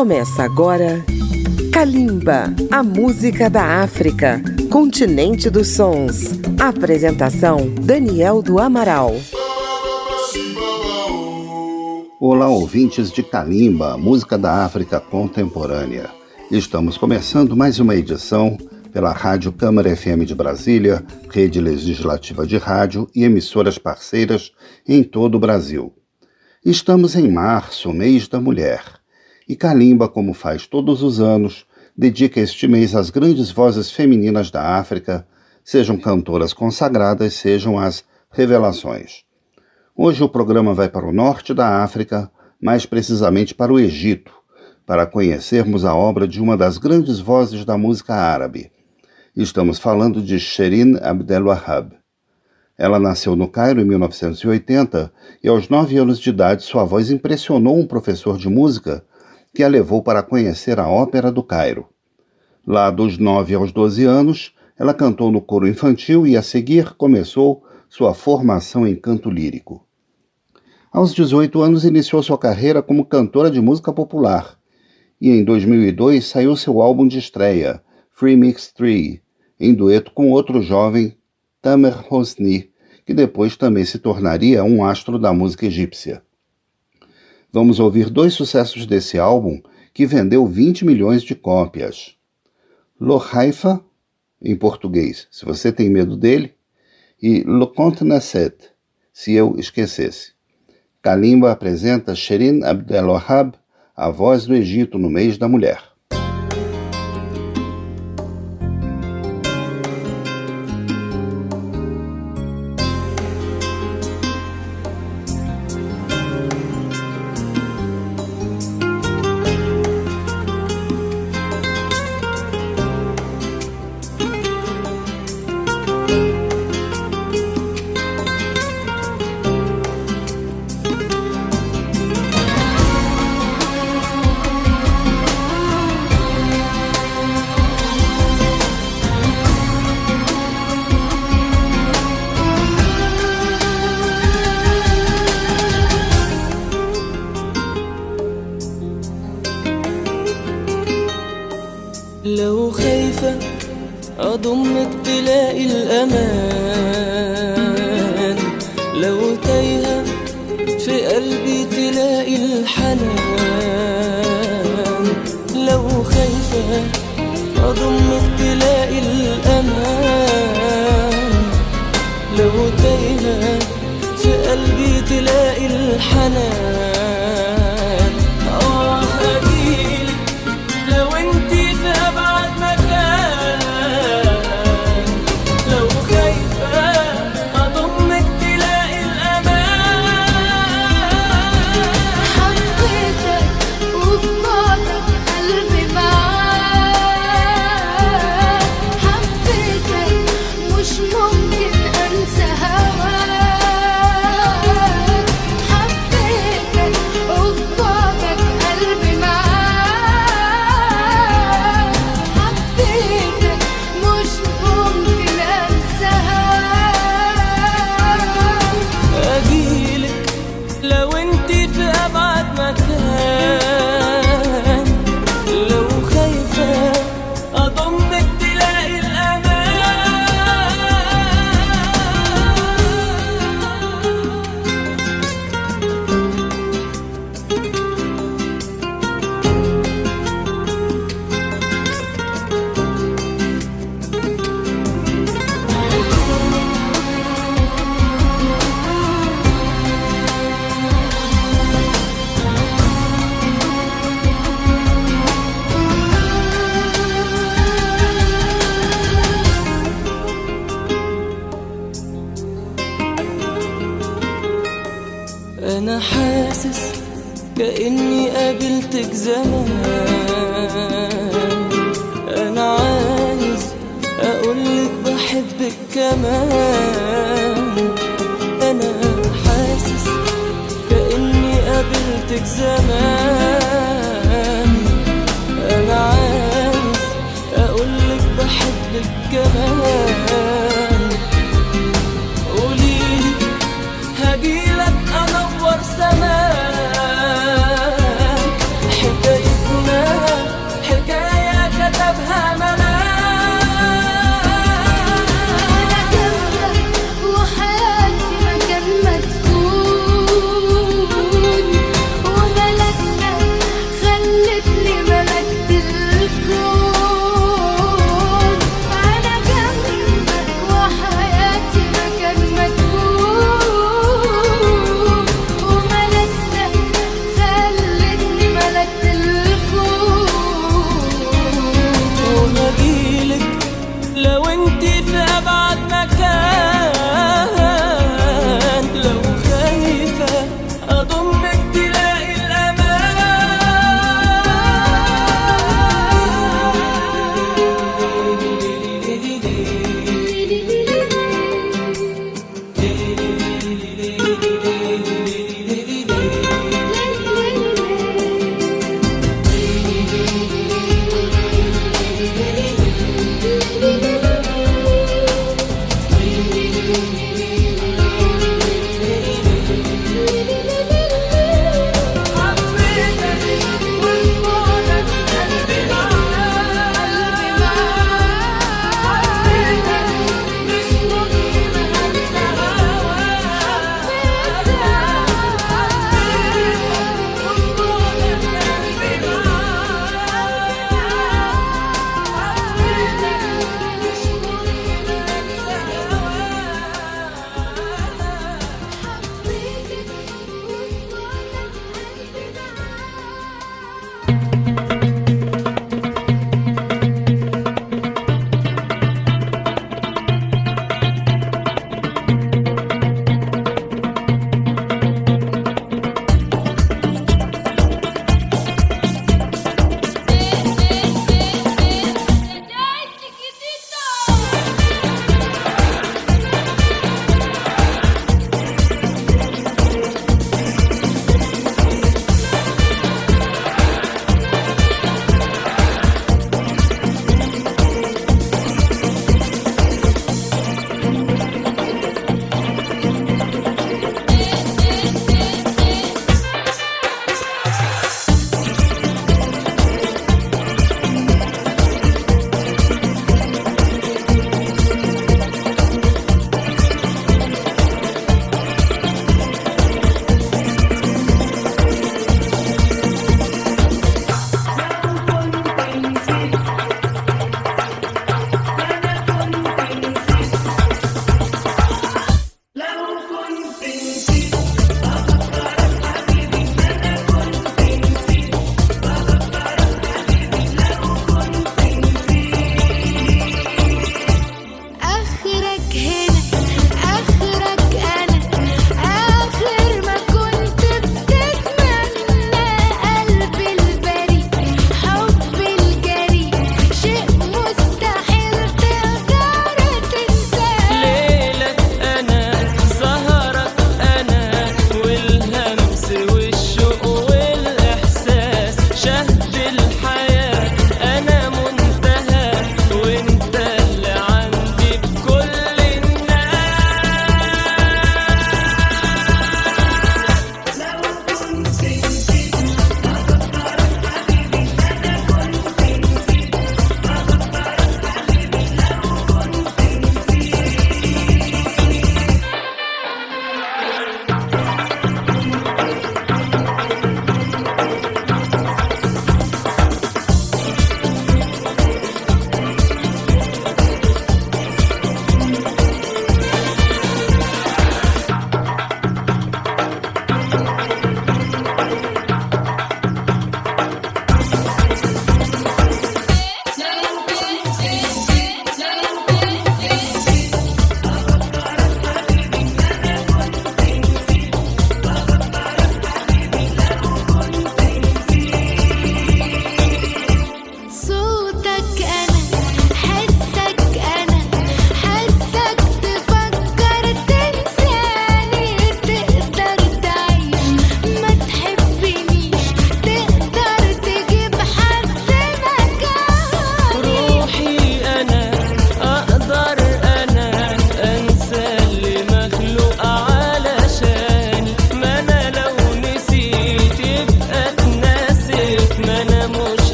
Começa agora Kalimba, a música da África, continente dos sons. Apresentação Daniel do Amaral. Olá, ouvintes de Kalimba, música da África contemporânea. Estamos começando mais uma edição pela Rádio Câmara FM de Brasília, rede legislativa de rádio e emissoras parceiras em todo o Brasil. Estamos em março, mês da mulher, e Kalimba, como faz todos os anos, dedica este mês às grandes vozes femininas da África, sejam cantoras consagradas, sejam as revelações. Hoje o programa vai para o norte da África, mais precisamente para o Egito, para conhecermos a obra de uma das grandes vozes da música árabe. Estamos falando de Sherin Abdel-Wahab. Ela nasceu no Cairo em 1980 e, aos nove anos de idade, sua voz impressionou um professor de música que a levou para conhecer a Ópera do Cairo. Lá dos nove aos doze anos, ela cantou no coro infantil e, a seguir, começou sua formação em canto lírico. Aos 18 anos, iniciou sua carreira como cantora de música popular e, em 2002, saiu seu álbum de estreia, Free Mix 3, em dueto com outro jovem, Tamer Hosni, que depois também se tornaria um astro da música egípcia. Vamos ouvir dois sucessos desse álbum que vendeu 20 milhões de cópias. Lo Haifa, em português, se você tem medo dele, e Lo Conte Nasset, se eu esquecesse. Kalimba apresenta Sherin Abdelwahab, a voz do Egito no mês da mulher.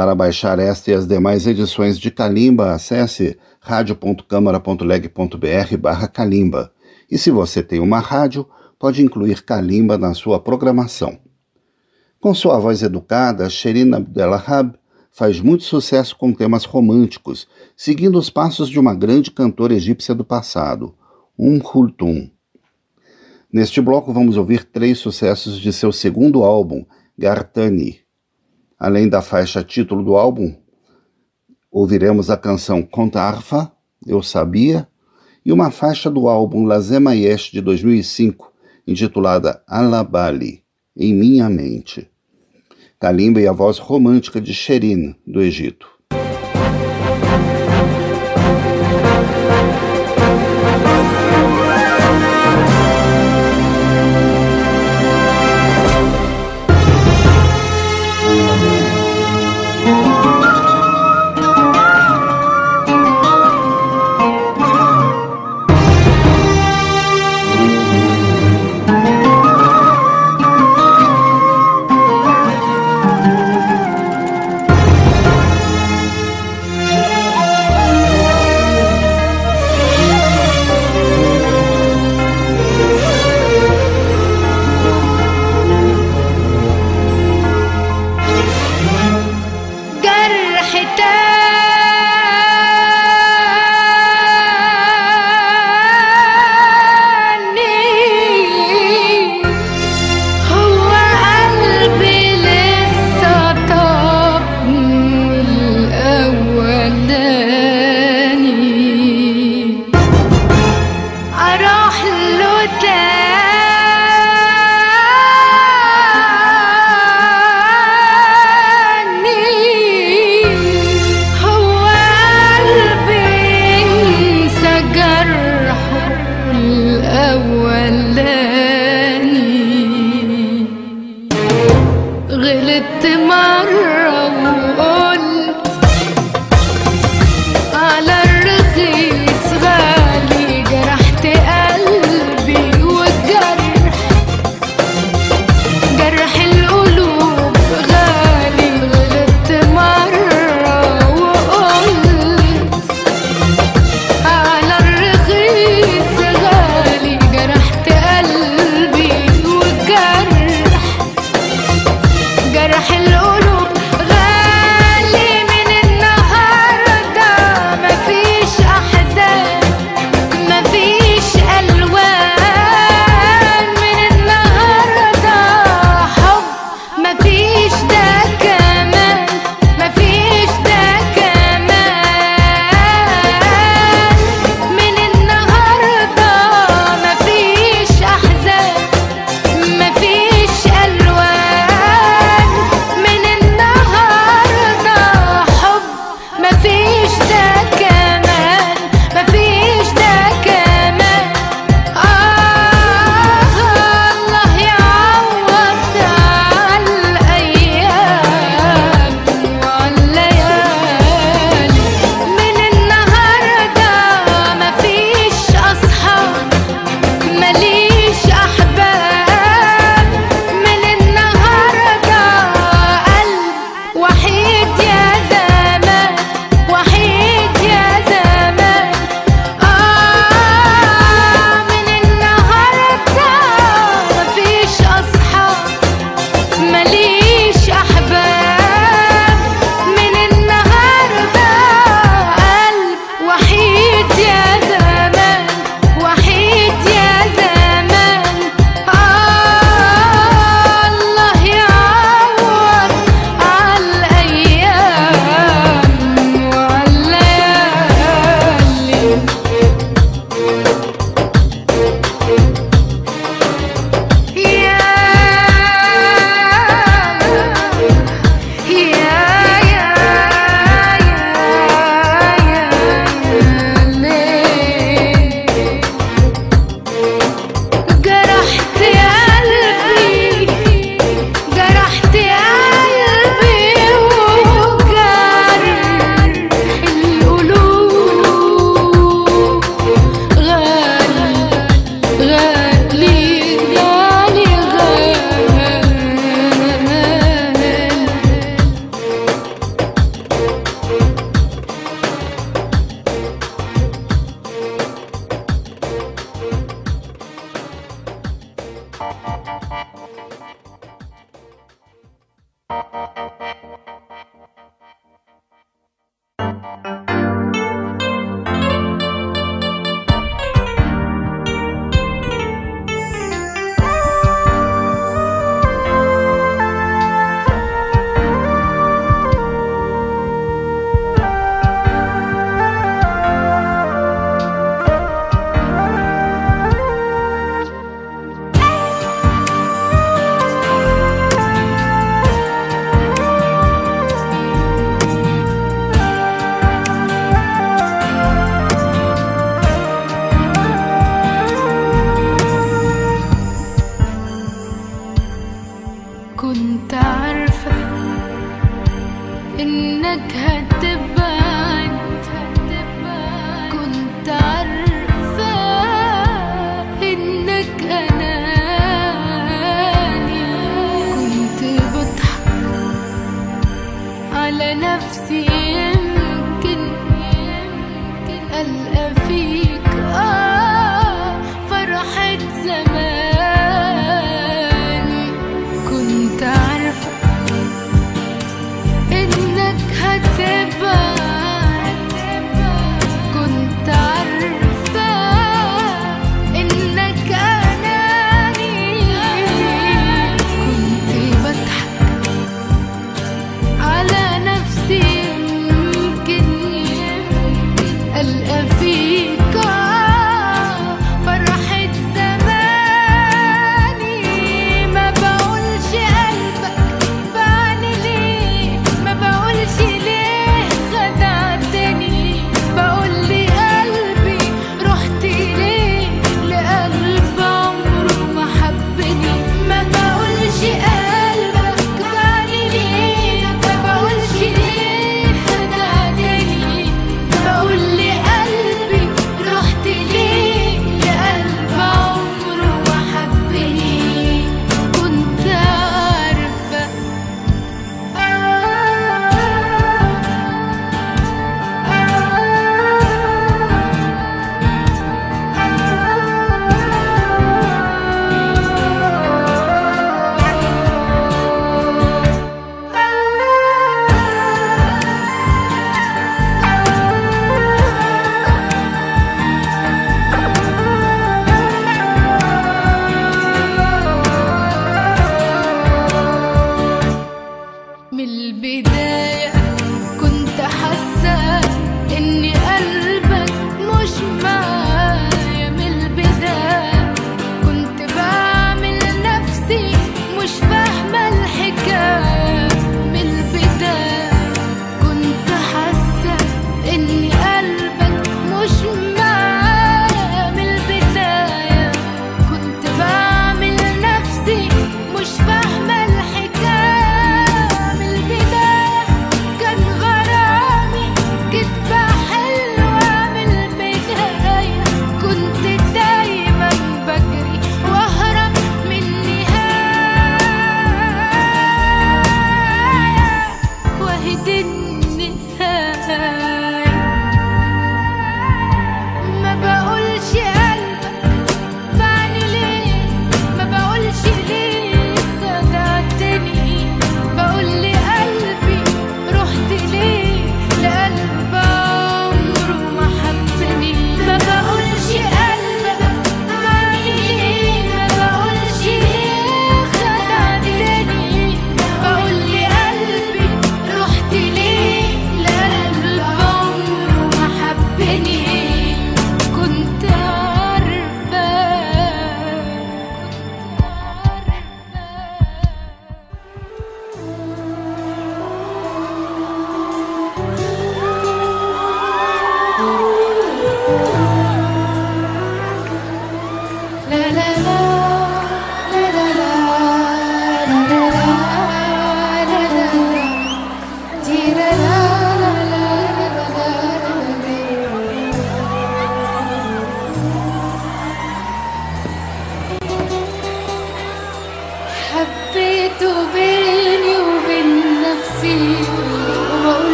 Para baixar esta e as demais edições de Calimba, acesse radio.câmara.leg.br barra Calimba. E se você tem uma rádio, pode incluir Calimba na sua programação. Com sua voz educada, Sherina Abdelahab faz muito sucesso com temas românticos, seguindo os passos de uma grande cantora egípcia do passado, Um Khultum. Neste bloco vamos ouvir três sucessos de seu segundo álbum, Gartani. Além da faixa título do álbum, ouviremos a canção Contarfa, Eu Sabia, e uma faixa do álbum Lazema Yesh de 2005, intitulada Alabali, Em Minha Mente. Kalimba e a voz romântica de Sherin, do Egito.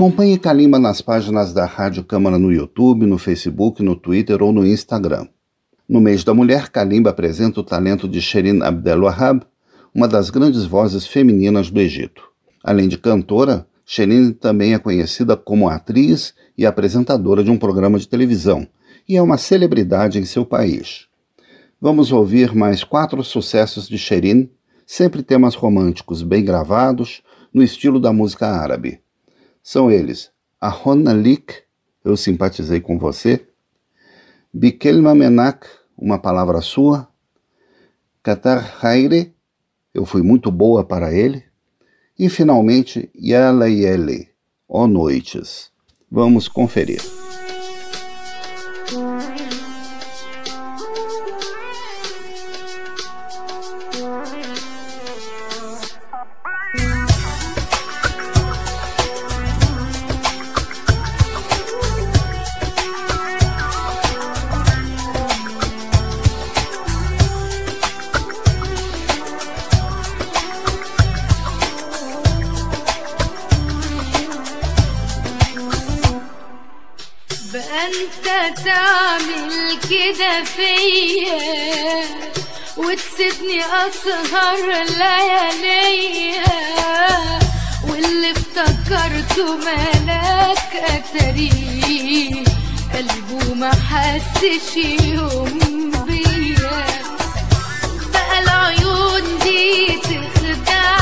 Acompanhe Kalimba nas páginas da Rádio Câmara no YouTube, no Facebook, no Twitter ou no Instagram. No mês da mulher, Kalimba apresenta o talento de Sherin Abdelwahab, uma das grandes vozes femininas do Egito. Além de cantora, Sherin também é conhecida como atriz e apresentadora de um programa de televisão e é uma celebridade em seu país. Vamos ouvir mais quatro sucessos de Sherin, sempre temas românticos bem gravados, no estilo da música árabe. São eles. Ahonalik, Eu Simpatizei com Você, Bikelma Menak, Uma Palavra Sua, Qatar Haire, Eu Fui Muito Boa para Ele, e finalmente Yala Yele, Ó Noites. Vamos conferir. أسهر لياليا واللي افتكرته ملاك اتريه قلبه ما حسش يوم بيا بقى العيون دي تخدعني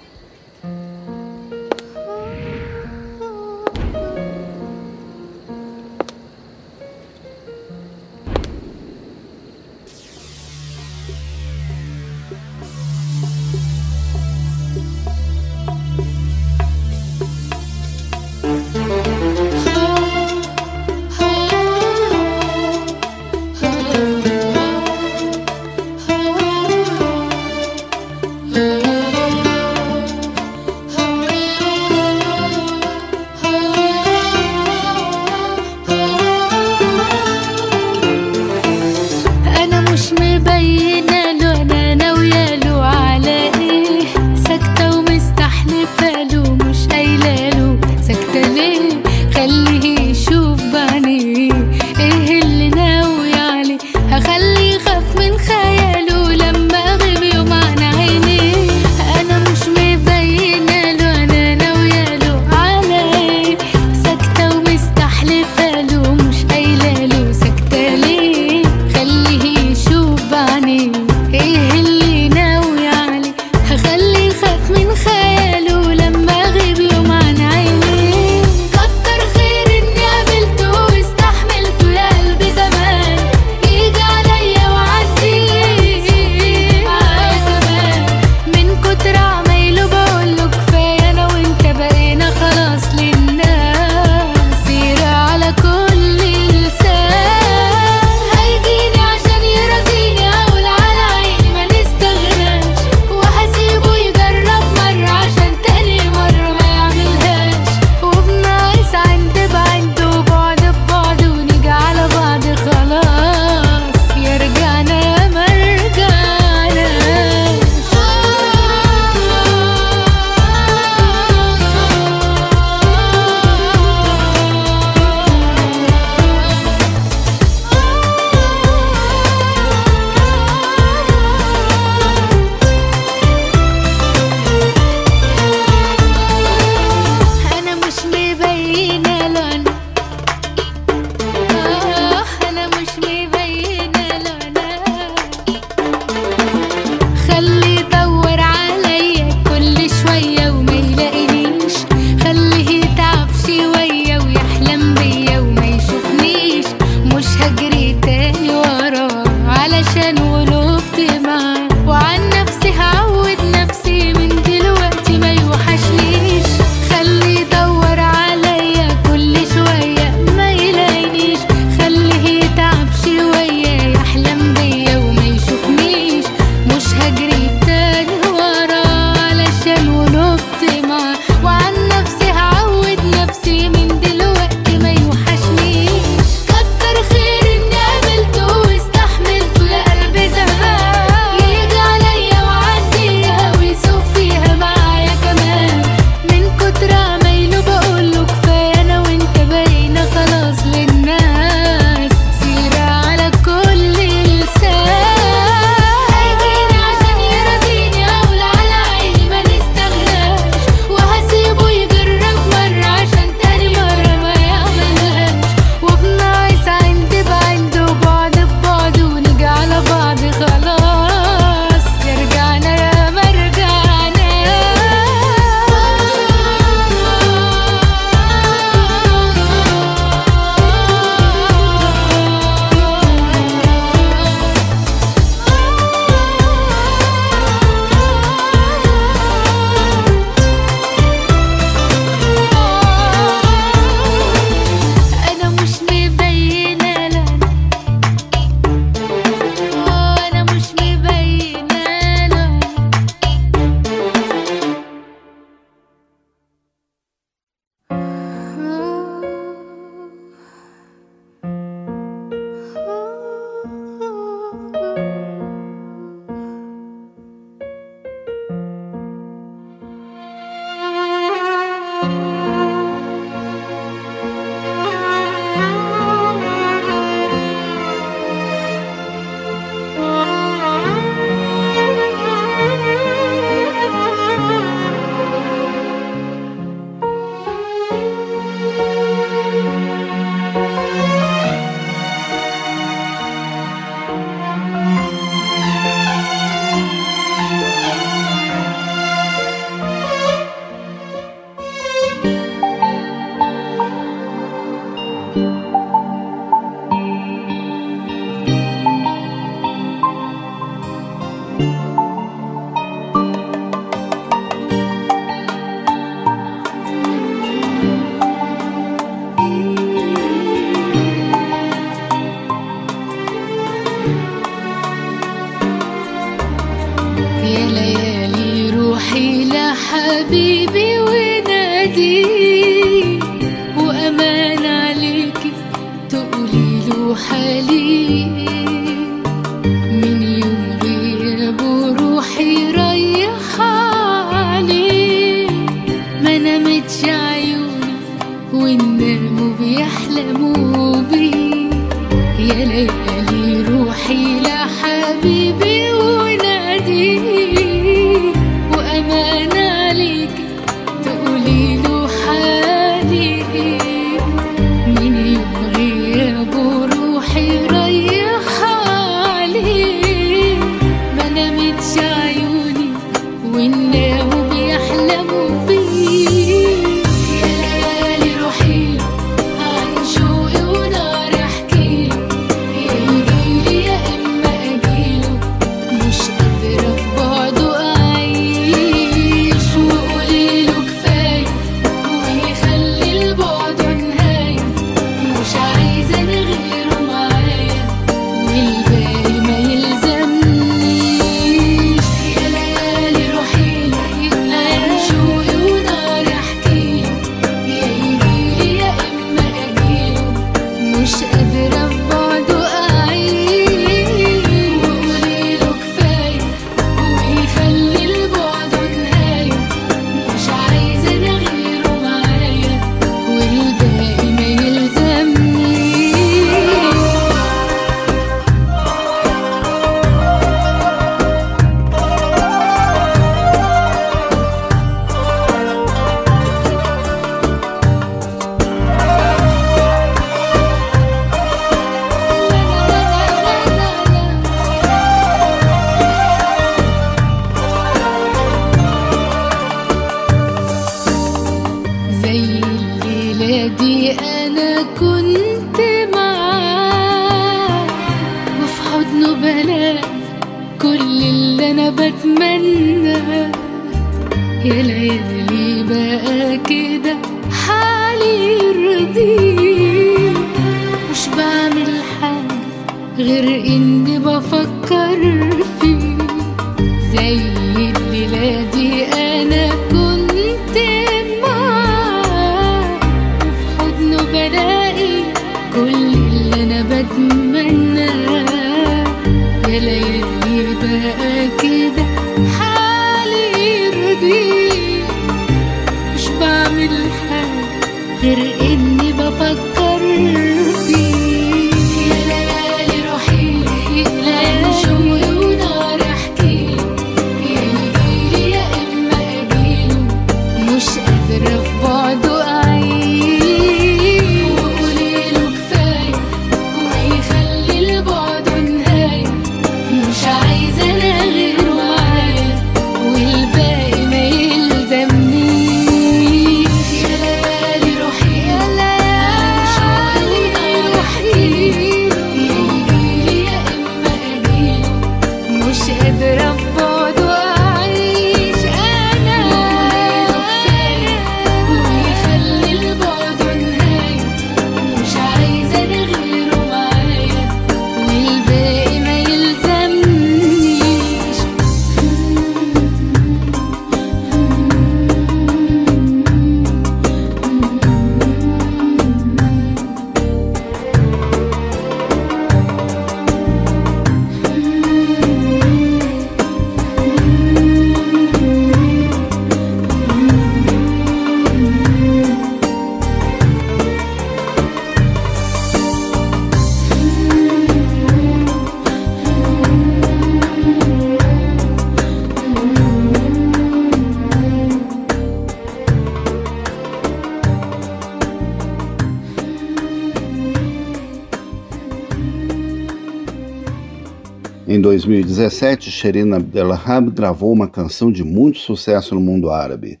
2017, Shirin Abdelrahab gravou uma canção de muito sucesso no mundo árabe,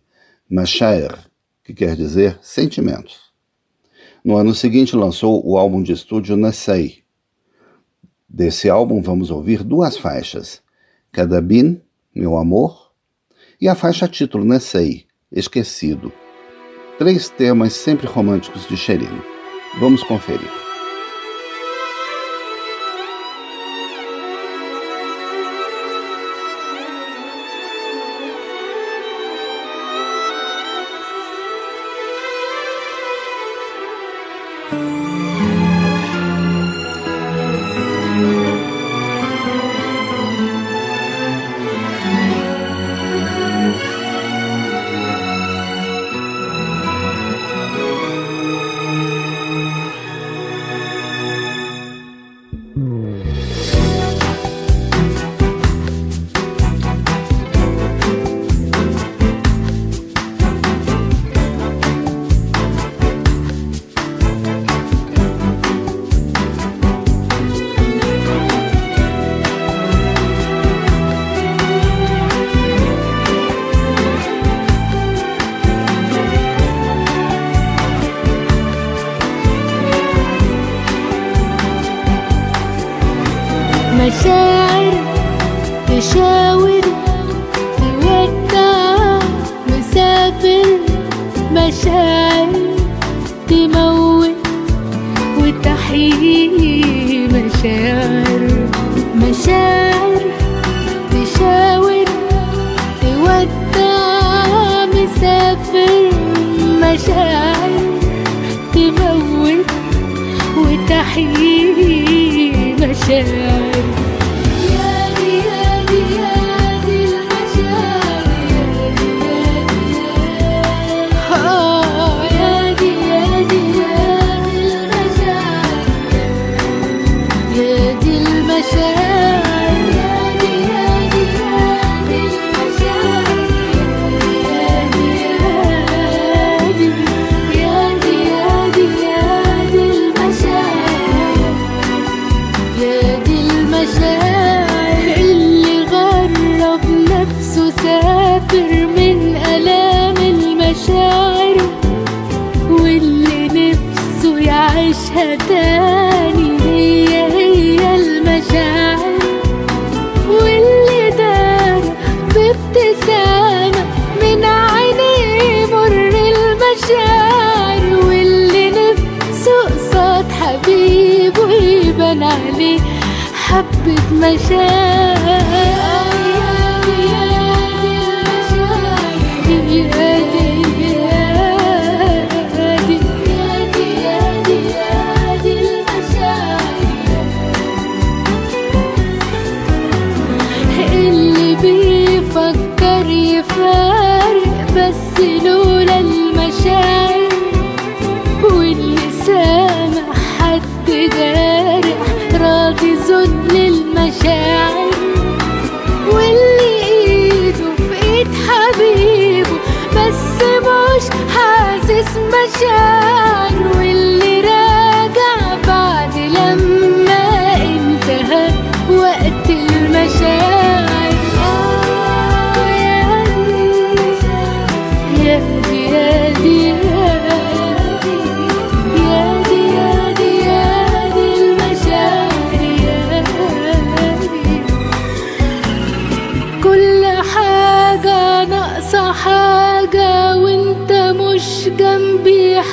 Mashair, que quer dizer sentimentos. No ano seguinte, lançou o álbum de estúdio Nasei. Desse álbum, vamos ouvir duas faixas, Kadabin, Meu Amor, e a faixa título Nasei, Esquecido. Três temas sempre românticos de Shirin. Vamos conferir.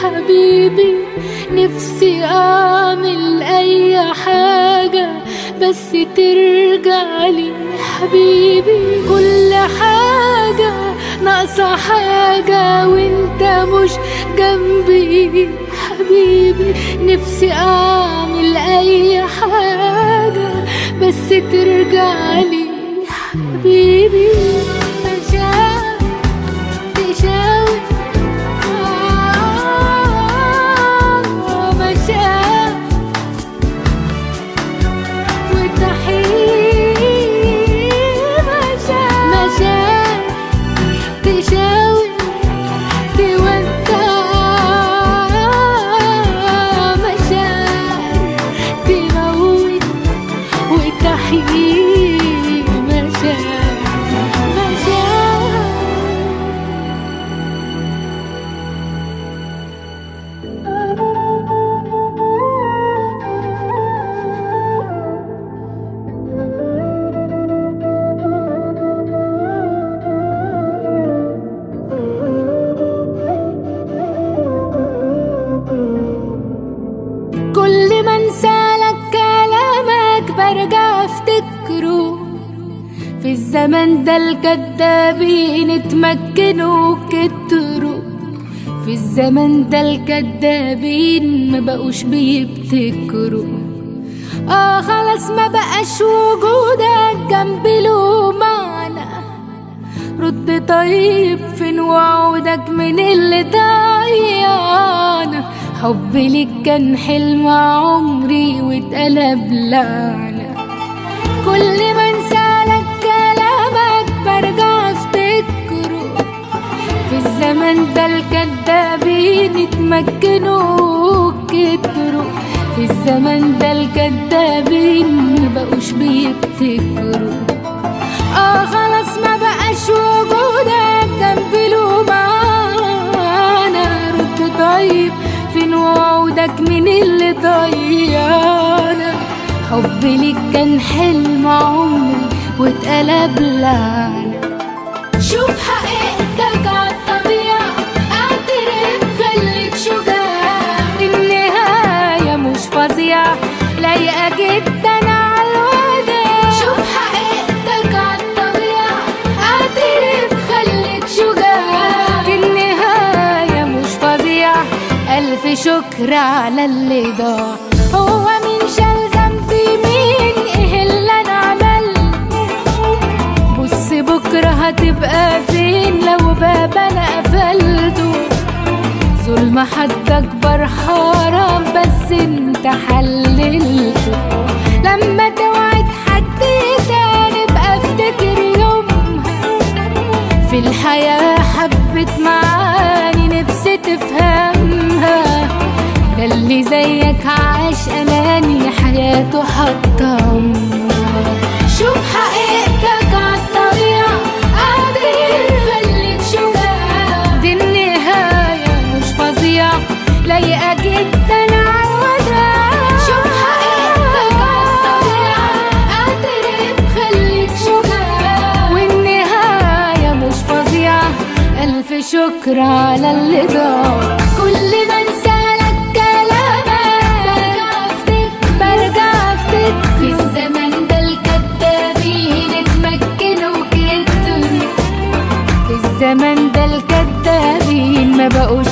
حبيبي نفسي أعمل أي حاجة بس ترجع لي حبيبي. كل حاجة ناقصة حاجة وأنت مش جنبي حبيبي. نفسي أعمل أي حاجة بس ترجع لي حبيبي. الكدابين اتمكنوا كتروا في الزمن ده الكدابين ما بقوش بيبتكروا. آه خلاص ما بقاش وجودك جنبي له معنى رد طيب فين وعودك من اللي ضيعنا حبي ليك كان حلم عمري واتقلب لعنة. كل ما في الزمن ده الكدابين اتمكنوا كتروا في الزمن ده الكدابين مبقوش بيبتكروا آه خلاص ما بقاش وجودك جنبي له معانا رد طيب فين وعودك؟ من اللي ضيعنا حب حبي ليك كان حلم عمري واتقلب لعنة لايقة جدا عالوداع شوف حقيقتك عالطبيعة أعترف خليك شجاع. النهاية مش فظيعة ألف شكر على اللي ضاع. هو مين شال ذنبي مين؟ إيه اللي أنا عملته بص بكرة هتبقى فين لو باب أنا قفلته ظلم حد أكبر حرام بس أنت حللته. لما توعد حد تاني بقى افتكر يومها في الحياة حبت معاني نفسي تفهمها. ده اللي زيك عاش أناني حياته حتى شوف حقيقتك لايقة جدا خليك والنهاية مش فظيعة. ألف شكر على اللي ضاع كل ما انسالك كلامك برجع افتكر برجع افتكر في الزمن ده الكدابين اتمكنوا كتر في الزمن ده الكدابين ما بقوش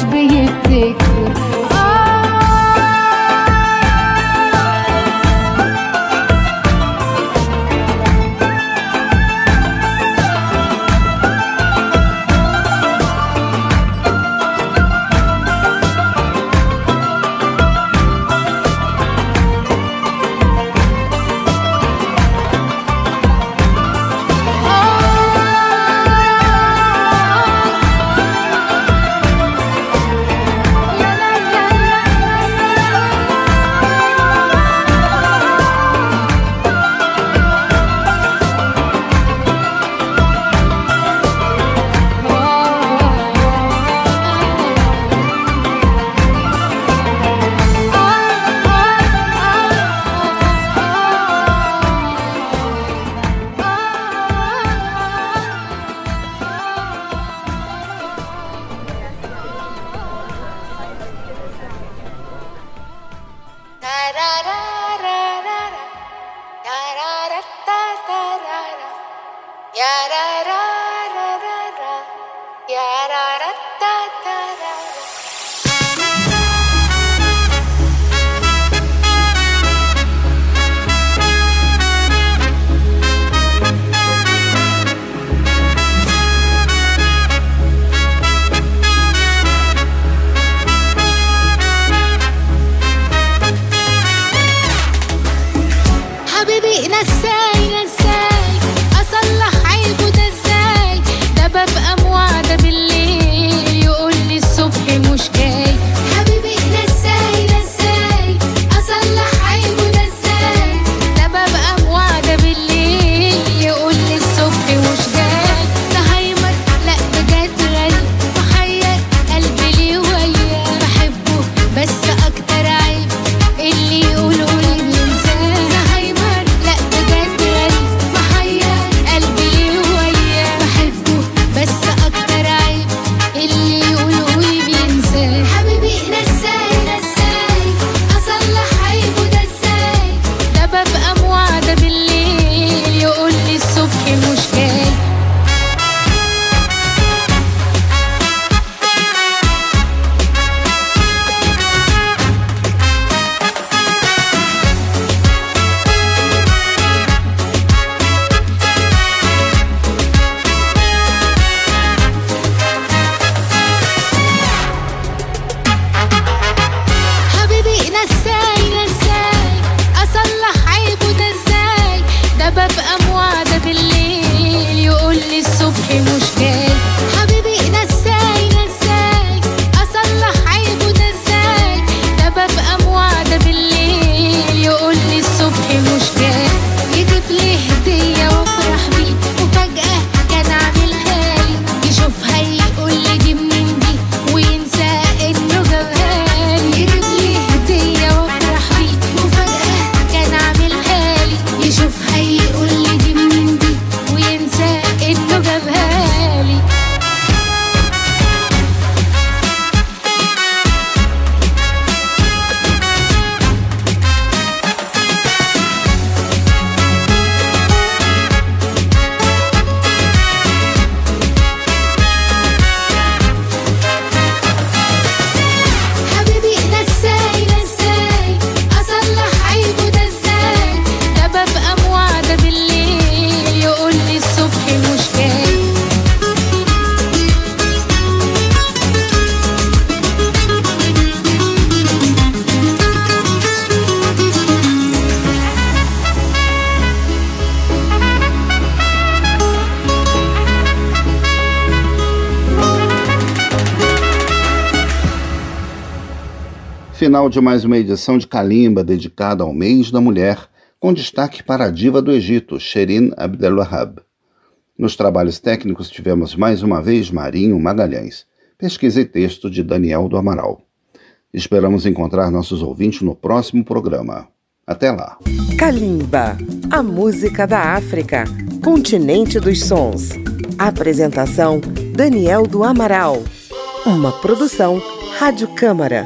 Final de mais uma edição de Kalimba dedicada ao mês da mulher, com destaque para a diva do Egito, Sherin Abdelwahab. Nos trabalhos técnicos tivemos mais uma vez Marinho Magalhães. Pesquisa e texto de Daniel do Amaral. Esperamos encontrar nossos ouvintes no próximo programa. Até lá. Kalimba, a música da África, continente dos sons. Apresentação: Daniel do Amaral. Uma produção Rádio Câmara,